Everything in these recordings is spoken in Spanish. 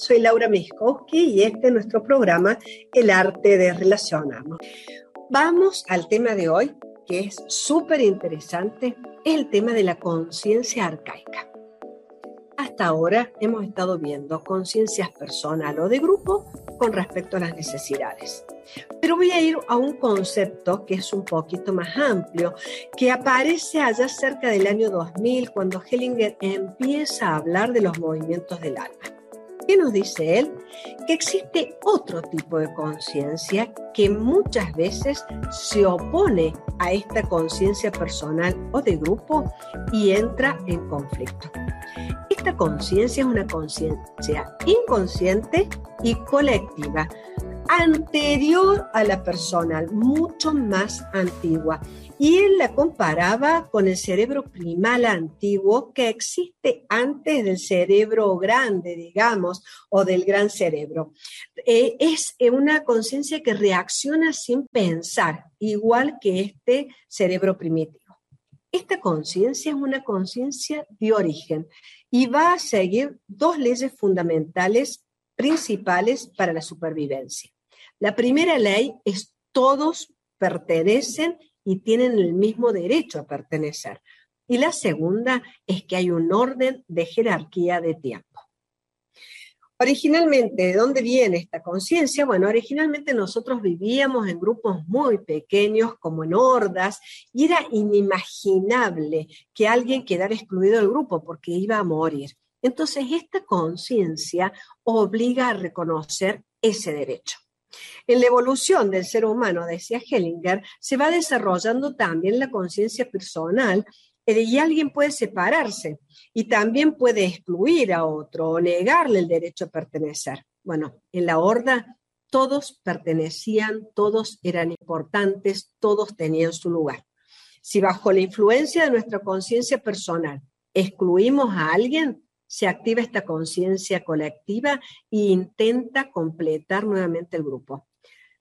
soy Laura Miskowski y este es nuestro programa El arte de relacionarnos. Vamos al tema de hoy, que es súper interesante, es el tema de la conciencia arcaica. Hasta ahora hemos estado viendo conciencias personal o de grupo con respecto a las necesidades. Pero voy a ir a un concepto que es un poquito más amplio, que aparece allá cerca del año 2000, cuando Hellinger empieza a hablar de los movimientos del alma. ¿Qué nos dice él? Que existe otro tipo de conciencia que muchas veces se opone a esta conciencia personal o de grupo y entra en conflicto. Esta conciencia es una conciencia inconsciente y colectiva, anterior a la personal, mucho más antigua. Y él la comparaba con el cerebro primal antiguo que existe antes del cerebro grande, digamos, o del gran cerebro. Eh, es una conciencia que reacciona sin pensar, igual que este cerebro primitivo. Esta conciencia es una conciencia de origen y va a seguir dos leyes fundamentales principales para la supervivencia. La primera ley es todos pertenecen y tienen el mismo derecho a pertenecer. Y la segunda es que hay un orden de jerarquía de tiempo. Originalmente, ¿de dónde viene esta conciencia? Bueno, originalmente nosotros vivíamos en grupos muy pequeños, como en hordas, y era inimaginable que alguien quedara excluido del grupo porque iba a morir. Entonces, esta conciencia obliga a reconocer ese derecho. En la evolución del ser humano, decía Hellinger, se va desarrollando también la conciencia personal eh, y alguien puede separarse y también puede excluir a otro o negarle el derecho a pertenecer. Bueno, en la horda todos pertenecían, todos eran importantes, todos tenían su lugar. Si bajo la influencia de nuestra conciencia personal excluimos a alguien, se activa esta conciencia colectiva e intenta completar nuevamente el grupo.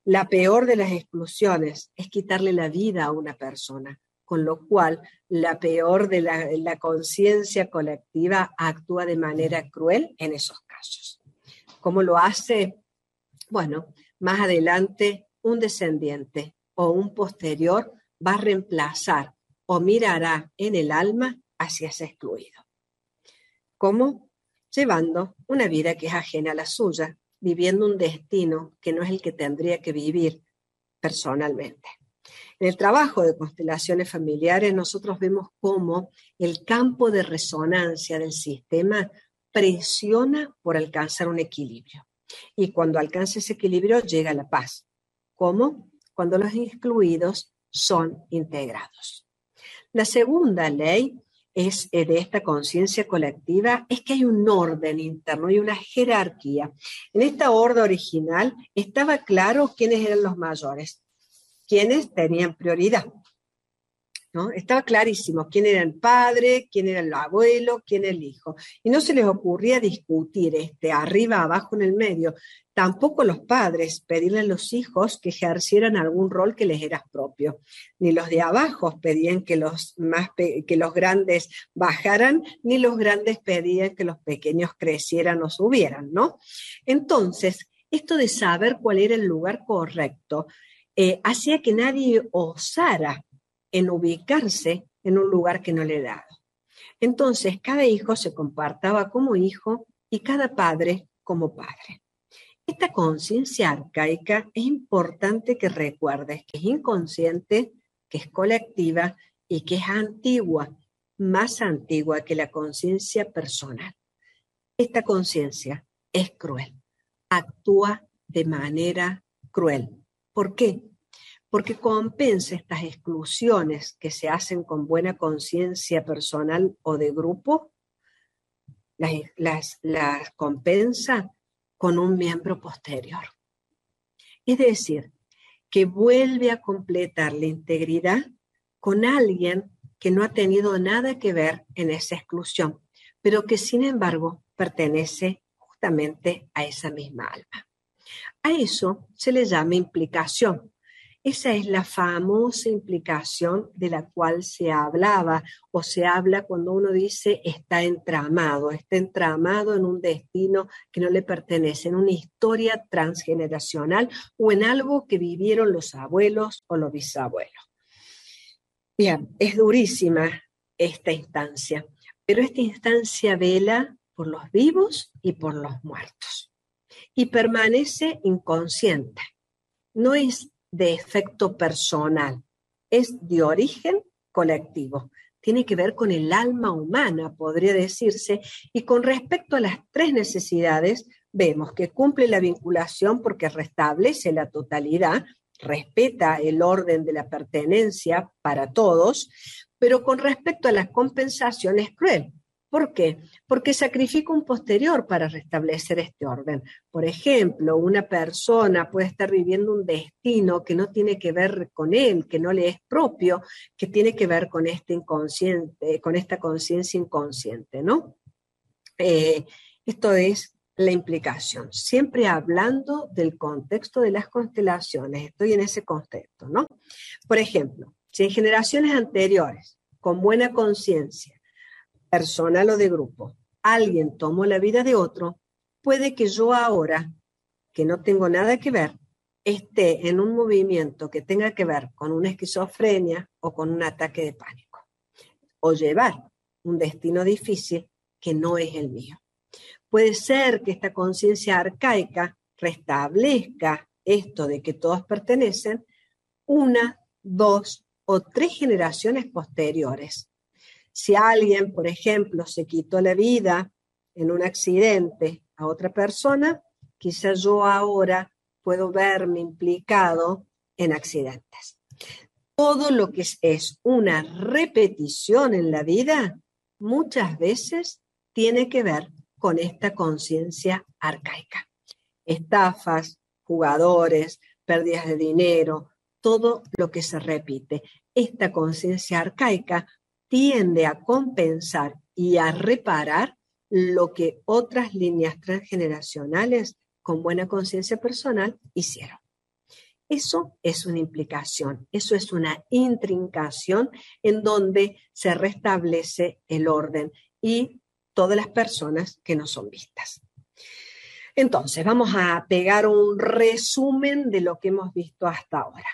La peor de las exclusiones es quitarle la vida a una persona, con lo cual la peor de la, conciencia colectiva actúa de manera cruel en esos casos. ¿Cómo lo hace? Bueno, más adelante un descendiente o un posterior va a reemplazar o mirará en el alma hacia ese excluido. ¿Cómo? Llevando una vida que es ajena a la suya, viviendo un destino que no es el que tendría que vivir personalmente. En el trabajo de constelaciones familiares nosotros vemos cómo el campo de resonancia del sistema presiona por alcanzar un equilibrio. Y cuando alcanza ese equilibrio llega la paz. ¿Cómo? Cuando los excluidos son integrados. La segunda ley es eh, de esta conciencia colectiva es que hay un orden interno y una jerarquía. En esta orden original estaba claro quiénes eran los mayores, quiénes tenían prioridad. Estaba clarísimo quién era el padre, quién era el abuelo, quién el hijo. Y no se les ocurría discutir este arriba, abajo, en el medio. Tampoco los padres pedirle a los hijos que ejercieran algún rol que les era propio. Ni los de abajo pedían que los, más que los grandes bajaran, ni los grandes pedían que los pequeños crecieran o subieran, ¿no? Entonces, esto de saber cuál era el lugar correcto eh, hacía que nadie osara en ubicarse en un lugar que no le daba. Entonces, cada hijo se compartaba como hijo y cada padre como padre. Esta conciencia arcaica es importante que recuerdes que es inconsciente, que es colectiva y que es antigua, más antigua que la conciencia personal. Esta conciencia es cruel, actúa de manera cruel. ¿Por qué? Porque compensa estas exclusiones que se hacen con buena conciencia personal o de grupo, las, las, compensa con un miembro posterior. Es decir, que vuelve a completar la integridad con alguien que no ha tenido nada que ver en esa exclusión, pero que sin embargo pertenece justamente a esa misma alma. A eso se le llama implicación Esa es la famosa implicación de la cual se hablaba o se habla cuando uno dice está entramado, está entramado en un destino que no le pertenece, en una historia transgeneracional o en algo que vivieron los abuelos o los bisabuelos. Bien, es durísima esta instancia, pero esta instancia vela por los vivos y por los muertos y permanece inconsciente. No es de efecto personal, es de origen colectivo. Tiene que ver con el alma humana, podría decirse, y con respecto a las tres necesidades, vemos que cumple la vinculación porque restablece la totalidad, respeta el orden de la pertenencia para todos, pero con respecto a la compensación es cruel, ¿Por qué? Porque sacrifica un posterior para restablecer este orden. Por ejemplo, una persona puede estar viviendo un destino que no tiene que ver con él, que no le es propio, que tiene que ver con este inconsciente, con esta conciencia inconsciente, ¿no? Eh, esto es la implicación, siempre hablando del contexto de las constelaciones, estoy en ese contexto, ¿no? Por ejemplo, si en generaciones anteriores, con buena conciencia, personal o de grupo, alguien tomó la vida de otro, puede que yo ahora, que no tengo nada que ver, esté en un movimiento que tenga que ver con una esquizofrenia o con un ataque de pánico, o llevar un destino difícil que no es el mío. Puede ser que esta conciencia arcaica restablezca esto de que todos pertenecen una, dos o tres generaciones posteriores si alguien, por ejemplo, se quitó la vida en un accidente a otra persona, quizás yo ahora puedo verme implicado en accidentes. Todo lo que es, una repetición en la vida, muchas veces tiene que ver con esta conciencia arcaica. Estafas, jugadores, pérdidas de dinero, todo lo que se repite. Esta conciencia arcaica tiende a compensar y a reparar lo que otras líneas transgeneracionales con buena conciencia personal hicieron. Eso es una implicación, eso es una intrincación en donde se restablece el orden y todas las personas que no son vistas. Entonces, vamos a pegar un resumen de lo que hemos visto hasta ahora.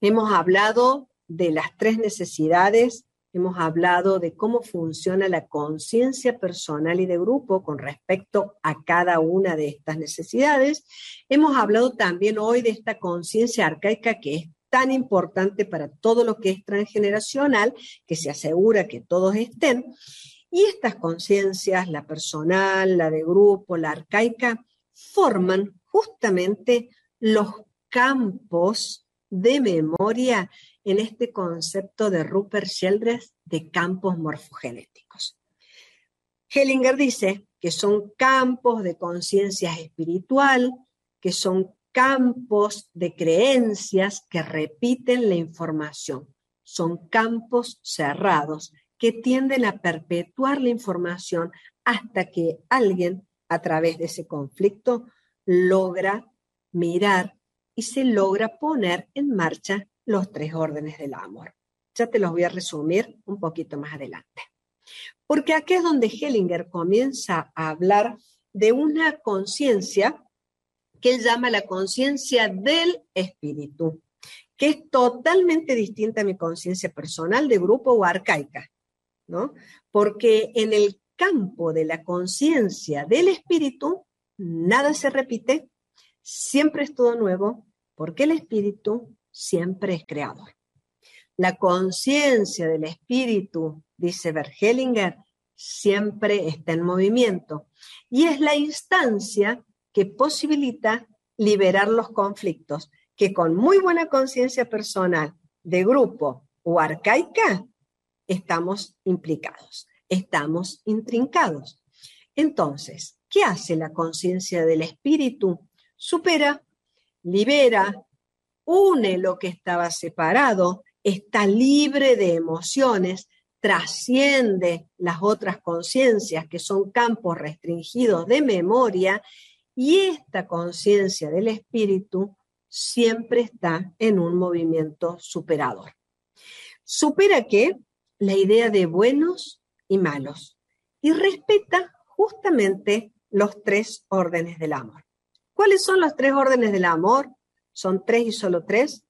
Hemos hablado de las tres necesidades hemos hablado de cómo funciona la conciencia personal y de grupo con respecto a cada una de estas necesidades. Hemos hablado también hoy de esta conciencia arcaica que es tan importante para todo lo que es transgeneracional, que se asegura que todos estén. Y estas conciencias, la personal, la de grupo, la arcaica, forman justamente los campos de memoria en este concepto de Rupert Sheldrake de campos morfogenéticos. Hellinger dice que son campos de conciencia espiritual, que son campos de creencias que repiten la información. Son campos cerrados que tienden a perpetuar la información hasta que alguien, a través de ese conflicto, logra mirar y se logra poner en marcha los tres órdenes del amor. Ya te los voy a resumir un poquito más adelante. Porque aquí es donde Hellinger comienza a hablar de una conciencia que él llama la conciencia del espíritu, que es totalmente distinta a mi conciencia personal de grupo o arcaica, ¿no? Porque en el campo de la conciencia del espíritu, nada se repite, siempre es todo nuevo, porque el espíritu siempre es creador. La conciencia del espíritu, dice Bergelinger, siempre está en movimiento y es la instancia que posibilita liberar los conflictos que con muy buena conciencia personal, de grupo o arcaica, estamos implicados, estamos intrincados. Entonces, ¿qué hace la conciencia del espíritu? Supera, libera, une lo que estaba separado, está libre de emociones, trasciende las otras conciencias que son campos restringidos de memoria y esta conciencia del espíritu siempre está en un movimiento superador. ¿Supera qué? La idea de buenos y malos y respeta justamente los tres órdenes del amor. ¿Cuáles son los tres órdenes del amor? Son tres y solo tres.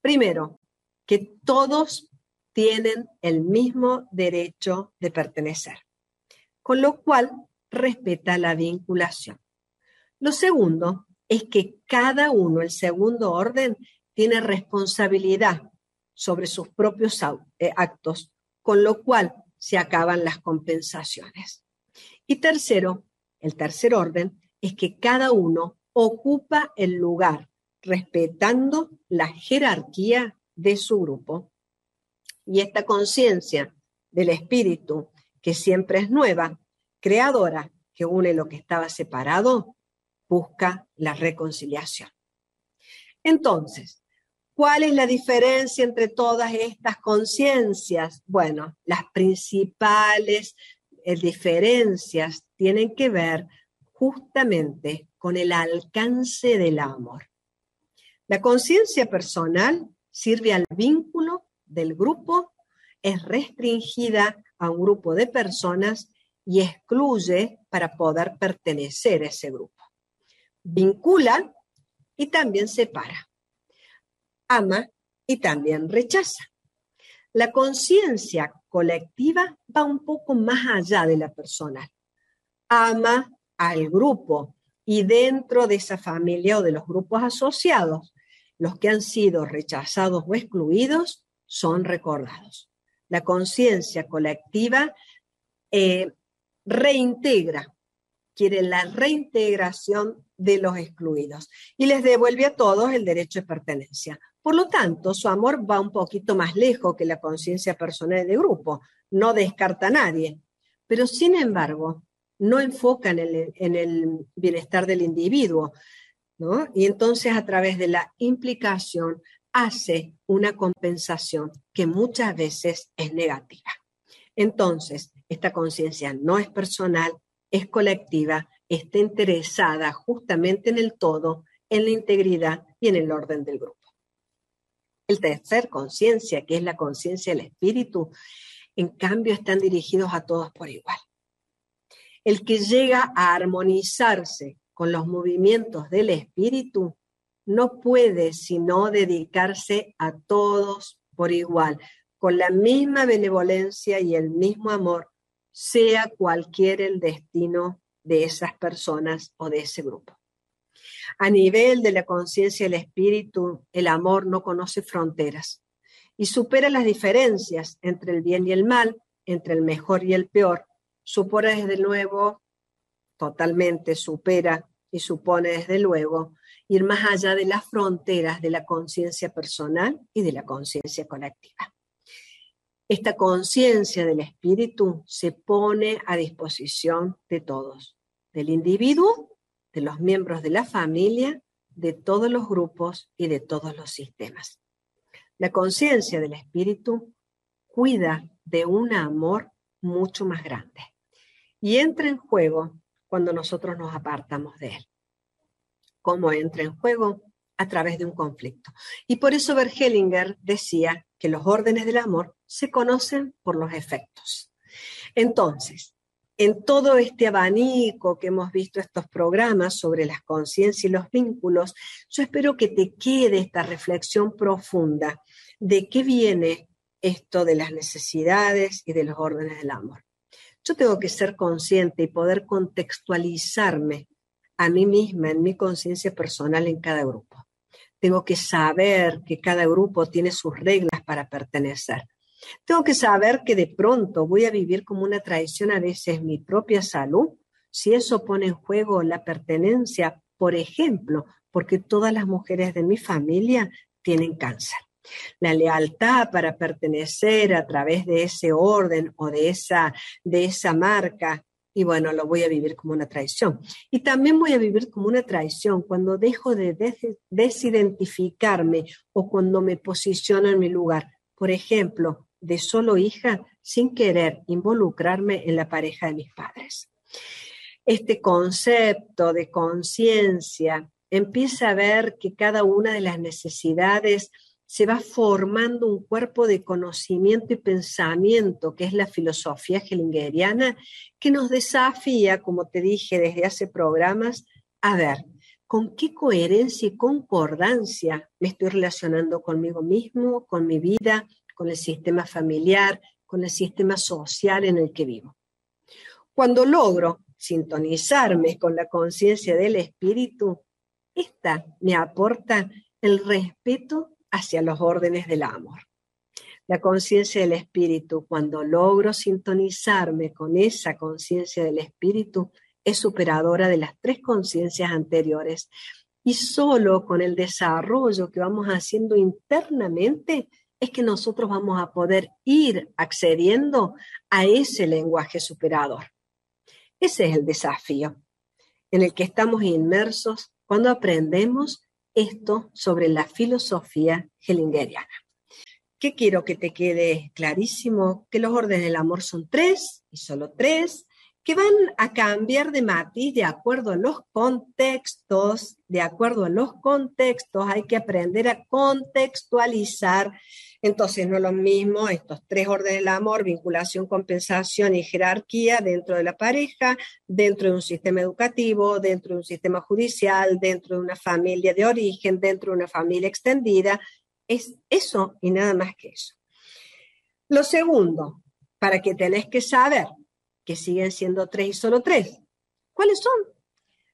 Primero, que todos tienen el mismo derecho de pertenecer, con lo cual respeta la vinculación. Lo segundo es que cada uno, el segundo orden, tiene responsabilidad sobre sus propios eh, actos, con lo cual se acaban las compensaciones. Y tercero, el tercer orden, es que cada uno ocupa el lugar respetando la jerarquía de su grupo. Y esta conciencia del espíritu, que siempre es nueva, creadora, que une lo que estaba separado, busca la reconciliación. Entonces, ¿cuál es la diferencia entre todas estas conciencias? Bueno, las principales eh, diferencias tienen que ver justamente con el alcance del amor. La conciencia personal sirve al vínculo del grupo, es restringida a un grupo de personas y excluye para poder pertenecer a ese grupo. Vincula y también separa. Ama y también rechaza. La conciencia colectiva va un poco más allá de la personal. Ama al grupo y dentro de esa familia o de los grupos asociados los que han sido rechazados o excluidos son recordados. La conciencia colectiva eh, reintegra, quiere la reintegración de los excluidos y les devuelve a todos el derecho de pertenencia. Por lo tanto, su amor va un poquito más lejos que la conciencia personal de grupo, no descarta a nadie, pero sin embargo, no enfoca en el, en el bienestar del individuo, y entonces a través de la implicación hace una compensación que muchas veces es negativa. Entonces, esta conciencia no es personal, es colectiva, está interesada justamente en el todo, en la integridad y en el orden del grupo. El tercer conciencia, que es la conciencia del espíritu, en cambio están dirigidos a todos por igual. El que llega a armonizarse con los movimientos del espíritu, no puede sino dedicarse a todos por igual, con la misma benevolencia y el mismo amor, sea cualquier el destino de esas personas o de ese grupo. A nivel de la conciencia del espíritu, el amor no conoce fronteras y supera las diferencias entre el bien y el mal, entre el mejor y el peor. Supera desde nuevo totalmente supera y supone desde luego ir más allá de las fronteras de la conciencia personal y de la conciencia colectiva. Esta conciencia del espíritu se pone a disposición de todos, del individuo, de los miembros de la familia, de todos los grupos y de todos los sistemas. La conciencia del espíritu cuida de un amor mucho más grande y entra en juego cuando nosotros nos apartamos de él. ¿Cómo entra en juego? A través de un conflicto. Y por eso Bergelinger decía que los órdenes del amor se conocen por los efectos. Entonces, en todo este abanico que hemos visto estos programas sobre las conciencias y los vínculos, yo espero que te quede esta reflexión profunda de qué viene esto de las necesidades y de los órdenes del amor. Yo tengo que ser consciente y poder contextualizarme a mí misma, en mi conciencia personal en cada grupo. Tengo que saber que cada grupo tiene sus reglas para pertenecer. Tengo que saber que de pronto voy a vivir como una traición a veces mi propia salud, si eso pone en juego la pertenencia, por ejemplo, porque todas las mujeres de mi familia tienen cáncer. La lealtad para pertenecer a través de ese orden o de esa, de esa marca, y bueno, lo voy a vivir como una traición. Y también voy a vivir como una traición cuando dejo de desidentificarme o cuando me posiciono en mi lugar. Por ejemplo, de solo hija sin querer involucrarme en la pareja de mis padres. Este concepto de conciencia empieza a ver que cada una de las necesidades se va formando un cuerpo de conocimiento y pensamiento, que es la filosofía hellingeriana, que nos desafía, como te dije desde hace programas, a ver con qué coherencia y concordancia me estoy relacionando conmigo mismo, con mi vida, con el sistema familiar, con el sistema social en el que vivo. Cuando logro sintonizarme con la conciencia del espíritu, esta me aporta el respeto hacia los órdenes del amor. La conciencia del espíritu, cuando logro sintonizarme con esa conciencia del espíritu, es superadora de las tres conciencias anteriores. Y solo con el desarrollo que vamos haciendo internamente es que nosotros vamos a poder ir accediendo a ese lenguaje superador. Ese es el desafío en el que estamos inmersos cuando aprendemos esto sobre la filosofía hellingeriana. ¿Qué quiero que te quede clarísimo? Que los órdenes del amor son tres y solo tres, que van a cambiar de matiz de acuerdo a los contextos, de acuerdo a los contextos, hay que aprender a contextualizar entonces, no es lo mismo estos tres órdenes del amor, vinculación, compensación y jerarquía dentro de la pareja, dentro de un sistema educativo, dentro de un sistema judicial, dentro de una familia de origen, dentro de una familia extendida. Es eso y nada más que eso. Lo segundo, para que tenés que saber que siguen siendo tres y solo tres. ¿Cuáles son?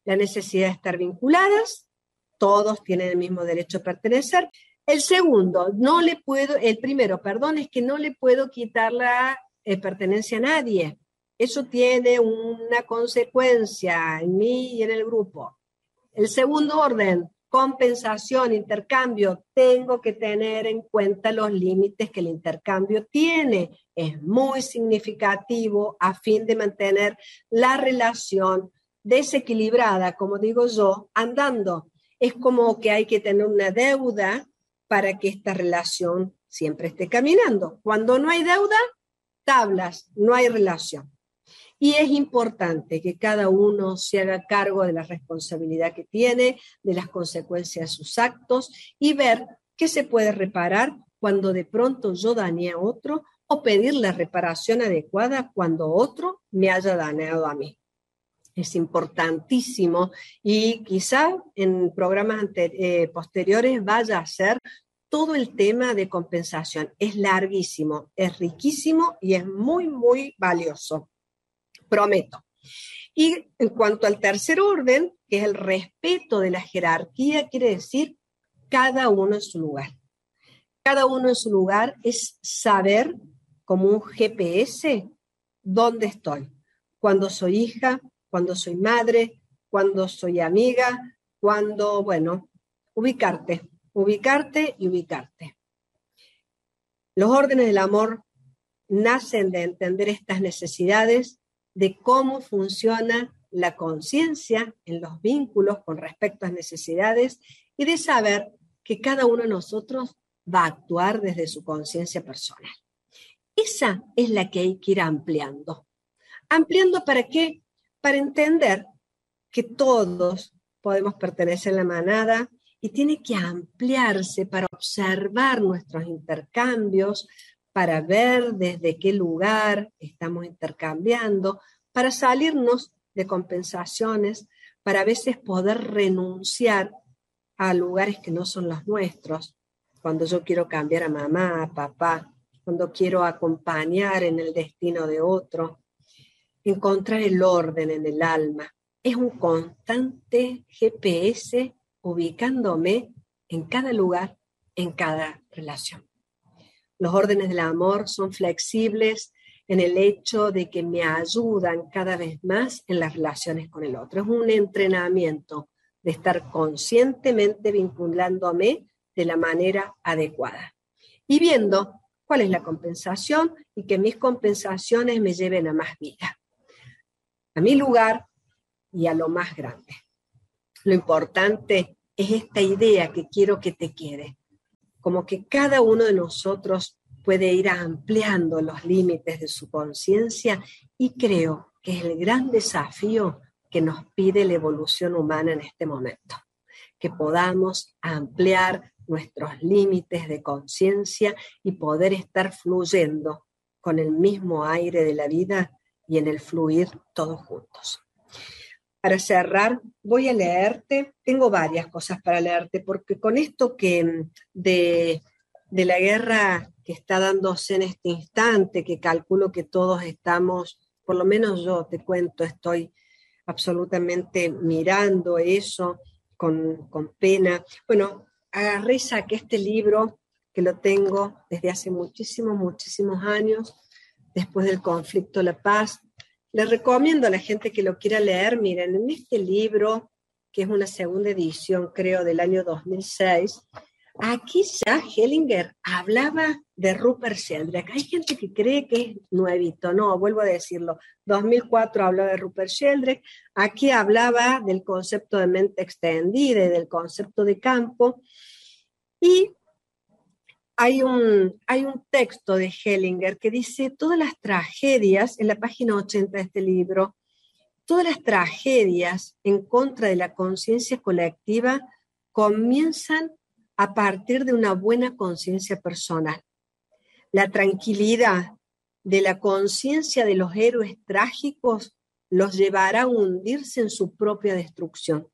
La necesidad de estar vinculadas, todos tienen el mismo derecho a pertenecer, el segundo, no le puedo, el primero, perdón, es que no le puedo quitar la eh, pertenencia a nadie. Eso tiene una consecuencia en mí y en el grupo. El segundo orden, compensación, intercambio, tengo que tener en cuenta los límites que el intercambio tiene. Es muy significativo a fin de mantener la relación desequilibrada, como digo yo, andando. Es como que hay que tener una deuda para que esta relación siempre esté caminando. Cuando no hay deuda, tablas, no hay relación. Y es importante que cada uno se haga cargo de la responsabilidad que tiene, de las consecuencias de sus actos y ver qué se puede reparar cuando de pronto yo dañé a otro o pedir la reparación adecuada cuando otro me haya dañado a mí. Es importantísimo y quizá en programas eh, posteriores vaya a ser todo el tema de compensación. Es larguísimo, es riquísimo y es muy, muy valioso. Prometo. Y en cuanto al tercer orden, que es el respeto de la jerarquía, quiere decir cada uno en su lugar. Cada uno en su lugar es saber, como un GPS, dónde estoy. Cuando soy hija, cuando soy madre, cuando soy amiga, cuando, bueno, ubicarte ubicarte y ubicarte. Los órdenes del amor nacen de entender estas necesidades, de cómo funciona la conciencia en los vínculos con respecto a necesidades y de saber que cada uno de nosotros va a actuar desde su conciencia personal. Esa es la que hay que ir ampliando. ¿Ampliando para qué? Para entender que todos podemos pertenecer a la manada, y tiene que ampliarse para observar nuestros intercambios, para ver desde qué lugar estamos intercambiando, para salirnos de compensaciones, para a veces poder renunciar a lugares que no son los nuestros, cuando yo quiero cambiar a mamá, a papá, cuando quiero acompañar en el destino de otro, encontrar el orden en el alma. Es un constante GPS ubicándome en cada lugar, en cada relación. Los órdenes del amor son flexibles en el hecho de que me ayudan cada vez más en las relaciones con el otro. Es un entrenamiento de estar conscientemente vinculándome de la manera adecuada y viendo cuál es la compensación y que mis compensaciones me lleven a más vida, a mi lugar y a lo más grande. Lo importante es esta idea que quiero que te quede, como que cada uno de nosotros puede ir ampliando los límites de su conciencia y creo que es el gran desafío que nos pide la evolución humana en este momento. que podamos ampliar nuestros límites de conciencia y poder estar fluyendo con el mismo aire de la vida y en el fluir todos juntos. Para cerrar, voy a leerte, tengo varias cosas para leerte, porque con esto que de, de la guerra que está dándose en este instante, que calculo que todos estamos, por lo menos yo te cuento, estoy absolutamente mirando eso con, con pena. Bueno, agarré saqué este libro que lo tengo desde hace muchísimos, muchísimos años, después del conflicto La Paz. Les recomiendo a la gente que lo quiera leer, miren, en este libro, que es una segunda edición, creo, del año 2006, aquí ya Hellinger hablaba de Rupert Sheldrake. Hay gente que cree que es nuevito, no, vuelvo a decirlo. 2004 hablaba de Rupert Sheldrake, aquí hablaba del concepto de mente extendida y del concepto de campo. Y hay un, hay un texto de Hellinger que dice, todas las tragedias, en la página 80 de este libro, todas las tragedias en contra de la conciencia colectiva comienzan a partir de una buena conciencia personal. La tranquilidad de la conciencia de los héroes trágicos los llevará a hundirse en su propia destrucción.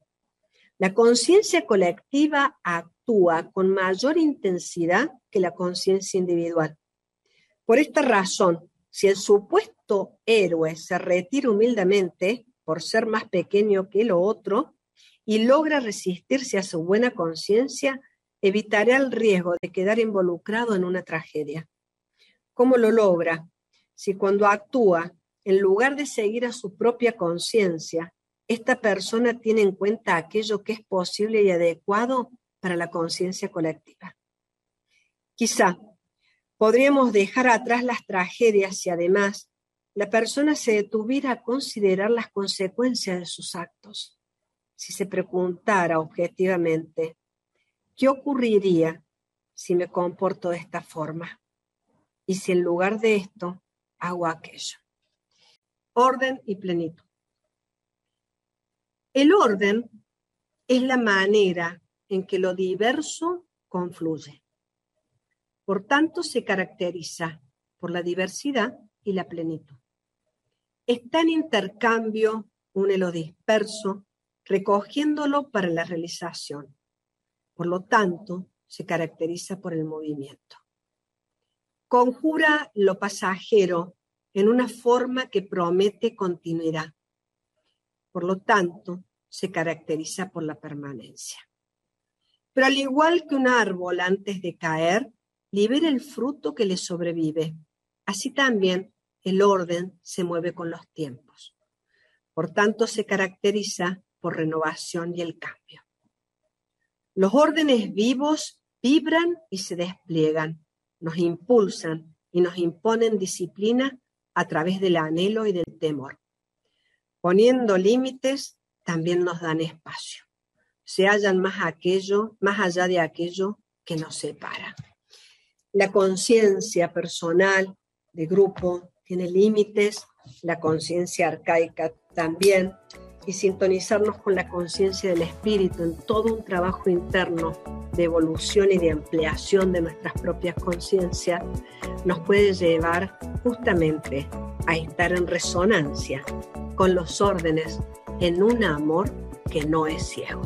La conciencia colectiva actúa con mayor intensidad que la conciencia individual. Por esta razón, si el supuesto héroe se retira humildemente por ser más pequeño que lo otro y logra resistirse a su buena conciencia, evitará el riesgo de quedar involucrado en una tragedia. ¿Cómo lo logra? Si cuando actúa, en lugar de seguir a su propia conciencia, esta persona tiene en cuenta aquello que es posible y adecuado para la conciencia colectiva. Quizá podríamos dejar atrás las tragedias si además la persona se detuviera a considerar las consecuencias de sus actos. Si se preguntara objetivamente, ¿qué ocurriría si me comporto de esta forma? Y si en lugar de esto hago aquello. Orden y plenitud. El orden es la manera en que lo diverso confluye. Por tanto, se caracteriza por la diversidad y la plenitud. Está en intercambio une lo disperso, recogiéndolo para la realización. Por lo tanto, se caracteriza por el movimiento. Conjura lo pasajero en una forma que promete continuidad. Por lo tanto, se caracteriza por la permanencia. Pero al igual que un árbol antes de caer, libera el fruto que le sobrevive. Así también el orden se mueve con los tiempos. Por tanto, se caracteriza por renovación y el cambio. Los órdenes vivos vibran y se despliegan, nos impulsan y nos imponen disciplina a través del anhelo y del temor. Poniendo límites, también nos dan espacio. Se hallan más aquello, más allá de aquello que nos separa. La conciencia personal de grupo tiene límites, la conciencia arcaica también, y sintonizarnos con la conciencia del espíritu en todo un trabajo interno de evolución y de ampliación de nuestras propias conciencias, nos puede llevar justamente a estar en resonancia con los órdenes en un amor que no es ciego.